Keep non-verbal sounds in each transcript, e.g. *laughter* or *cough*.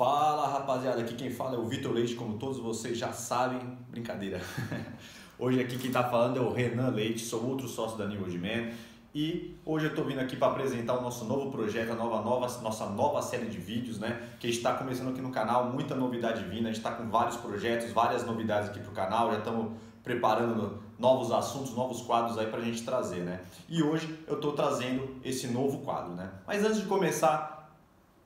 Fala rapaziada, aqui quem fala é o Vitor Leite, como todos vocês já sabem, brincadeira. *laughs* Hoje aqui quem está falando é o Renan Leite, sou outro sócio da New Old Man e hoje eu estou vindo aqui para apresentar o nosso novo projeto, a nova, nova, nossa nova série de vídeos, né? Que está começando aqui no canal, muita novidade vindo, a gente está com vários projetos, várias novidades aqui para o canal, já estamos preparando novos assuntos, novos quadros aí para a gente trazer, né? E hoje eu estou trazendo esse novo quadro, né? Mas antes de começar,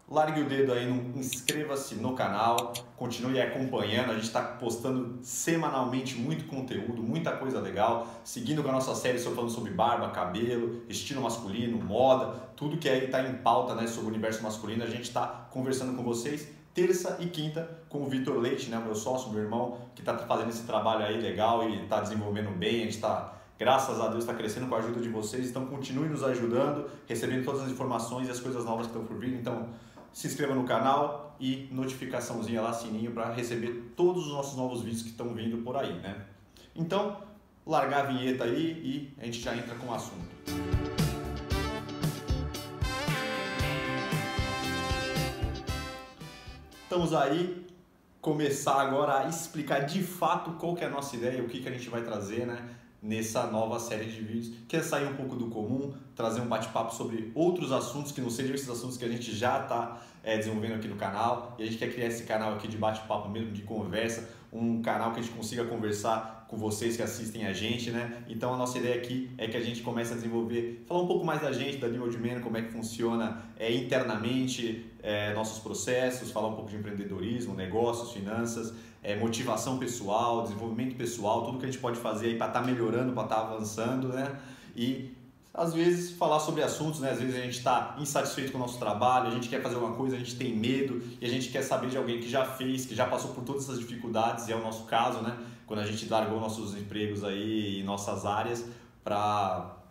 Largue o dedo aí, inscreva-se no canal, continue acompanhando. A gente está postando semanalmente muito conteúdo, muita coisa legal. Seguindo com a nossa série, falando sobre barba, cabelo, estilo masculino, moda, tudo que aí está em pauta né, sobre o universo masculino. A gente está conversando com vocês terça e quinta com o Vitor Leite, né, meu sócio, meu irmão, que está fazendo esse trabalho aí legal e está desenvolvendo bem. A gente está graças a Deus está crescendo com a ajuda de vocês, então continue nos ajudando, recebendo todas as informações e as coisas novas que estão por vir. Então, se inscreva no canal e notificaçãozinha lá, sininho, para receber todos os nossos novos vídeos que estão vindo por aí, né? Então, largar a vinheta aí e a gente já entra com o assunto. Estamos aí, começar agora a explicar de fato qual que é a nossa ideia, o que, que a gente vai trazer, né? Nessa nova série de vídeos, que é sair um pouco do comum, trazer um bate-papo sobre outros assuntos que não sejam esses assuntos que a gente já está é, desenvolvendo aqui no canal. E a gente quer criar esse canal aqui de bate-papo mesmo, de conversa, um canal que a gente consiga conversar com vocês que assistem a gente, né? Então a nossa ideia aqui é que a gente comece a desenvolver, falar um pouco mais da gente, da New Old Man, como é que funciona é, internamente é, nossos processos, falar um pouco de empreendedorismo, negócios, finanças, é, motivação pessoal, desenvolvimento pessoal, tudo que a gente pode fazer aí para estar tá melhorando, para estar tá avançando, né? E às vezes falar sobre assuntos, né? Às vezes a gente está insatisfeito com o nosso trabalho, a gente quer fazer alguma coisa, a gente tem medo e a gente quer saber de alguém que já fez, que já passou por todas essas dificuldades, e é o nosso caso, né? Quando a gente largou nossos empregos aí e nossas áreas para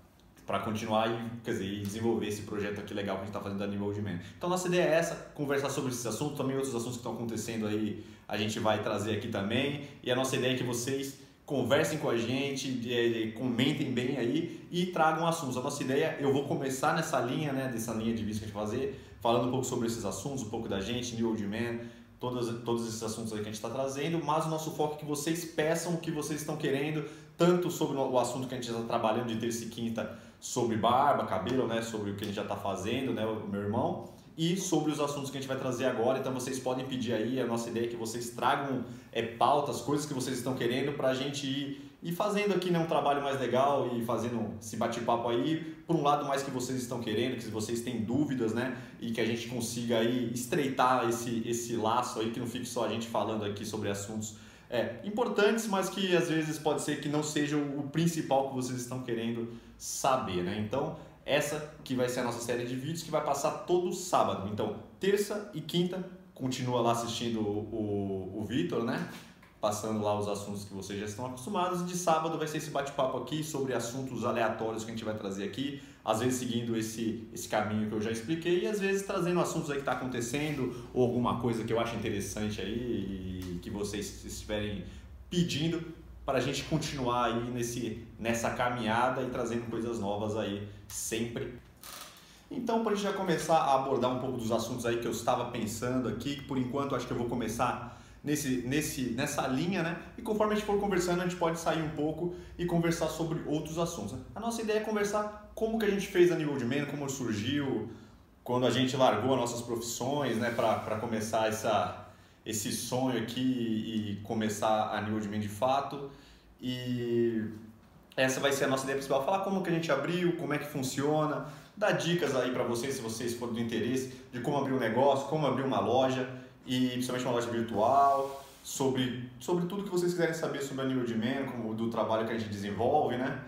para continuar e, quer dizer, e desenvolver esse projeto aqui legal que a gente está fazendo da Old Man. Então nossa ideia é essa, conversar sobre esses assuntos, também outros assuntos que estão acontecendo aí, a gente vai trazer aqui também. E a nossa ideia é que vocês conversem com a gente, comentem bem aí e tragam assuntos. A nossa ideia, eu vou começar nessa linha, né, dessa linha de vista que a gente fazer, falando um pouco sobre esses assuntos, um pouco da gente, New Old Man, todos, todos esses assuntos aí que a gente está trazendo, mas o nosso foco é que vocês peçam o que vocês estão querendo, tanto sobre o assunto que a gente está trabalhando de terça e quinta, sobre barba, cabelo, né, sobre o que gente já está fazendo, né, o meu irmão, e sobre os assuntos que a gente vai trazer agora. Então vocês podem pedir aí, a nossa ideia é que vocês tragam é, pautas, coisas que vocês estão querendo para a gente ir, ir fazendo aqui né, um trabalho mais legal e fazendo esse bate-papo aí, por um lado mais que vocês estão querendo, que vocês têm dúvidas, né? E que a gente consiga aí estreitar esse, esse laço aí, que não fique só a gente falando aqui sobre assuntos é, importantes, mas que às vezes pode ser que não seja o principal que vocês estão querendo saber, né? Então, essa que vai ser a nossa série de vídeos que vai passar todo sábado. Então, terça e quinta, continua lá assistindo o, o, o Vitor, né? Passando lá os assuntos que vocês já estão acostumados. De sábado vai ser esse bate-papo aqui sobre assuntos aleatórios que a gente vai trazer aqui. Às vezes seguindo esse, esse caminho que eu já expliquei e às vezes trazendo assuntos aí que está acontecendo ou alguma coisa que eu acho interessante aí e que vocês estiverem pedindo para a gente continuar aí nesse, nessa caminhada e trazendo coisas novas aí sempre. Então, para a gente já começar a abordar um pouco dos assuntos aí que eu estava pensando aqui, que por enquanto acho que eu vou começar nesse, nesse, nessa linha, né? E conforme a gente for conversando, a gente pode sair um pouco e conversar sobre outros assuntos. Né? A nossa ideia é conversar como que a gente fez a nível de menos, como surgiu, quando a gente largou as nossas profissões, né, para começar essa, esse sonho aqui e começar a New Old de fato. E essa vai ser a nossa ideia principal, falar como que a gente abriu, como é que funciona, dar dicas aí para vocês, se vocês forem do interesse, de como abrir um negócio, como abrir uma loja, e principalmente uma loja virtual, sobre, sobre tudo que vocês quiserem saber sobre a New Man, como, do trabalho que a gente desenvolve, né?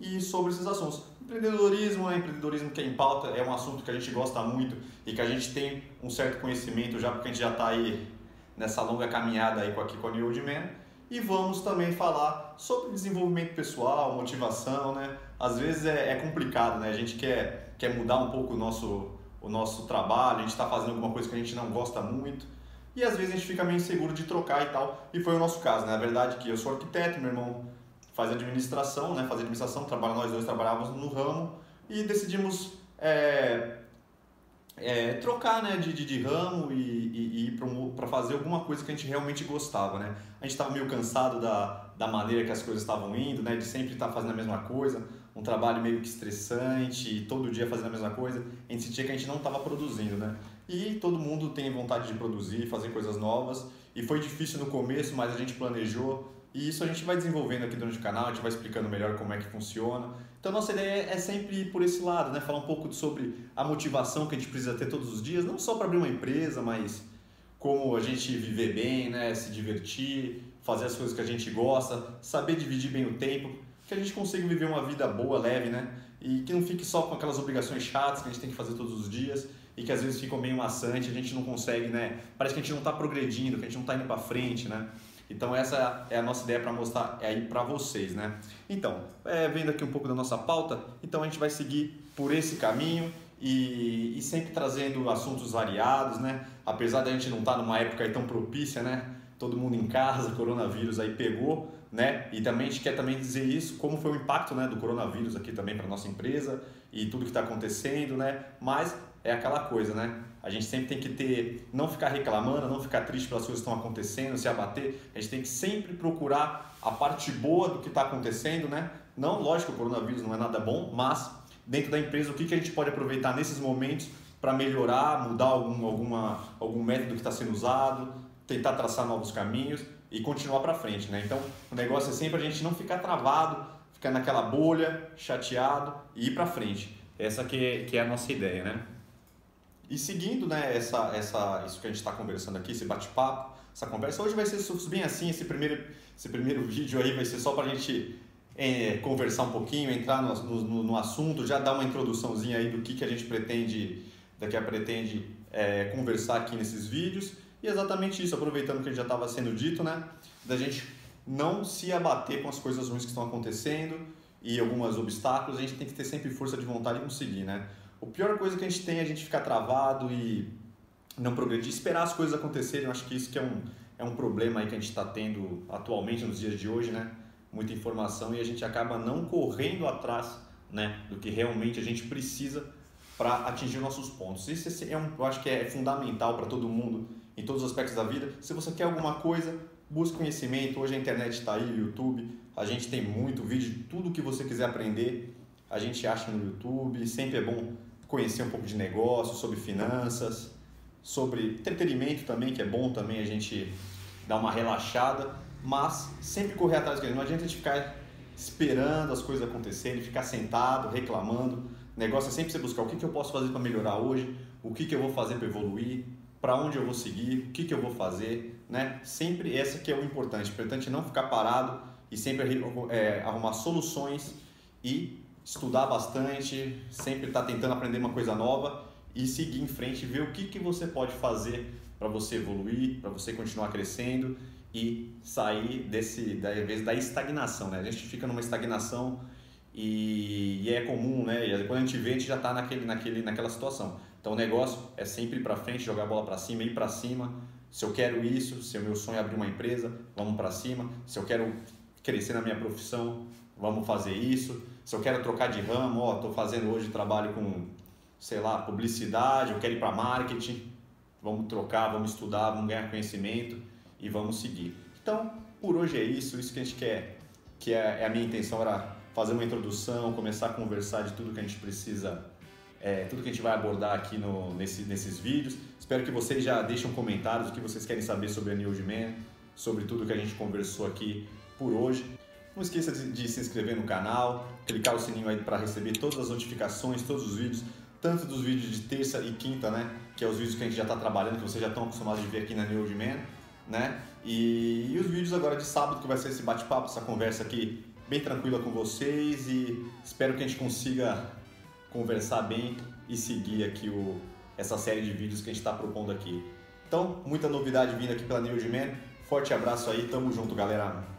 E sobre esses assuntos. Empreendedorismo, né? empreendedorismo que é em pauta, é um assunto que a gente gosta muito e que a gente tem um certo conhecimento já, porque a gente já está aí nessa longa caminhada aí aqui com a New Man. E vamos também falar sobre desenvolvimento pessoal, motivação, né? Às vezes é, é complicado, né? A gente quer, quer mudar um pouco o nosso, o nosso trabalho, a gente está fazendo alguma coisa que a gente não gosta muito. E às vezes a gente fica meio inseguro de trocar e tal. E foi o nosso caso, né? Na verdade que eu sou arquiteto, meu irmão faz administração, né? Faz administração, trabalha, nós dois trabalhávamos no ramo e decidimos é, é, trocar né, de, de, de ramo e, e, e para fazer alguma coisa que a gente realmente gostava. Né? A gente estava meio cansado da, da maneira que as coisas estavam indo, né, de sempre estar tá fazendo a mesma coisa, um trabalho meio que estressante, todo dia fazendo a mesma coisa. A gente sentia que a gente não estava produzindo. Né? E todo mundo tem vontade de produzir, fazer coisas novas. E foi difícil no começo, mas a gente planejou. E isso a gente vai desenvolvendo aqui durante o canal, a gente vai explicando melhor como é que funciona. Então, nossa ideia é sempre ir por esse lado, né? Falar um pouco sobre a motivação que a gente precisa ter todos os dias, não só para abrir uma empresa, mas como a gente viver bem, né? Se divertir, fazer as coisas que a gente gosta, saber dividir bem o tempo, que a gente consiga viver uma vida boa, leve, né? E que não fique só com aquelas obrigações chatas que a gente tem que fazer todos os dias e que às vezes ficam meio maçante, a gente não consegue, né? Parece que a gente não está progredindo, que a gente não está indo para frente, né? Então essa é a nossa ideia para mostrar aí para vocês, né? Então, é, vendo aqui um pouco da nossa pauta, então a gente vai seguir por esse caminho e, e sempre trazendo assuntos variados, né? Apesar da gente não estar tá numa época tão propícia, né? Todo mundo em casa, coronavírus aí pegou, né? E também a gente quer também dizer isso, como foi o impacto, né, do coronavírus aqui também para nossa empresa e tudo que está acontecendo, né? Mas é aquela coisa, né? A gente sempre tem que ter, não ficar reclamando, não ficar triste pelas coisas que estão acontecendo, se abater. A gente tem que sempre procurar a parte boa do que está acontecendo, né? Não, lógico, o coronavírus não é nada bom, mas dentro da empresa, o que, que a gente pode aproveitar nesses momentos para melhorar, mudar algum, alguma, algum método que está sendo usado, tentar traçar novos caminhos e continuar para frente, né? Então, o negócio é sempre a gente não ficar travado, ficar naquela bolha, chateado e ir para frente. Essa que é, que é a nossa ideia, né? E seguindo né, essa, essa, isso que a gente está conversando aqui, esse bate-papo, essa conversa, hoje vai ser bem assim, esse primeiro, esse primeiro vídeo aí vai ser só para a gente é, conversar um pouquinho, entrar no, no, no, assunto, já dar uma introduçãozinha aí do que, que a gente pretende, daqui a pretende é, conversar aqui nesses vídeos. E exatamente isso, aproveitando que já estava sendo dito, né, da gente não se abater com as coisas ruins que estão acontecendo e alguns obstáculos, a gente tem que ter sempre força de vontade e conseguir, né? A pior coisa que a gente tem é a gente ficar travado e não progredir, esperar as coisas acontecerem. Eu acho que isso que é um, é um problema aí que a gente está tendo atualmente nos dias de hoje, né? Muita informação e a gente acaba não correndo atrás né, do que realmente a gente precisa para atingir nossos pontos. Isso é um, eu acho que é fundamental para todo mundo em todos os aspectos da vida. Se você quer alguma coisa, busque conhecimento. Hoje a internet está aí, o YouTube, a gente tem muito vídeo, tudo que você quiser aprender, a gente acha no YouTube. Sempre é bom conhecer um pouco de negócio, sobre finanças, sobre entretenimento também, que é bom também a gente dar uma relaxada, mas sempre correr atrás dele. Não adianta a gente ficar esperando as coisas acontecerem, ficar sentado, reclamando. O negócio é sempre você buscar o que, que eu posso fazer para melhorar hoje, o que, que eu vou fazer para evoluir, para onde eu vou seguir, o que, que eu vou fazer, né? Sempre essa que é o importante. O importante é não ficar parado e sempre é, arrumar soluções e estudar bastante, sempre estar tá tentando aprender uma coisa nova e seguir em frente, ver o que, que você pode fazer para você evoluir, para você continuar crescendo e sair desse da da estagnação, né? A gente fica numa estagnação e, e é comum, né? E quando a gente vê, a gente já está naquele, naquele, naquela situação. Então o negócio é sempre ir para frente, jogar a bola para cima, ir para cima. Se eu quero isso, se o meu sonho é abrir uma empresa, vamos para cima. Se eu quero crescer na minha profissão, vamos fazer isso se eu quero trocar de ramo, ó, estou fazendo hoje trabalho com, sei lá, publicidade, eu quero ir para marketing, vamos trocar, vamos estudar, vamos ganhar conhecimento e vamos seguir. Então, por hoje é isso, isso que a gente quer, que é, é a minha intenção era fazer uma introdução, começar a conversar de tudo que a gente precisa, é, tudo que a gente vai abordar aqui no, nesse, nesses vídeos. Espero que vocês já deixem comentários o que vocês querem saber sobre a New Man, sobre tudo que a gente conversou aqui por hoje. Não esqueça de, se inscrever no canal, clicar o sininho aí para receber todas as notificações, todos os vídeos, tanto dos vídeos de terça e quinta, né? Que é os vídeos que a gente já está trabalhando, que vocês já estão acostumados de ver aqui na New Man, né? E, e os vídeos agora de sábado, que vai ser esse bate-papo, essa conversa aqui bem tranquila com vocês e espero que a gente consiga conversar bem e seguir aqui o, essa série de vídeos que a gente está propondo aqui. Então, muita novidade vindo aqui pela New Man. Forte abraço aí, tamo junto, galera.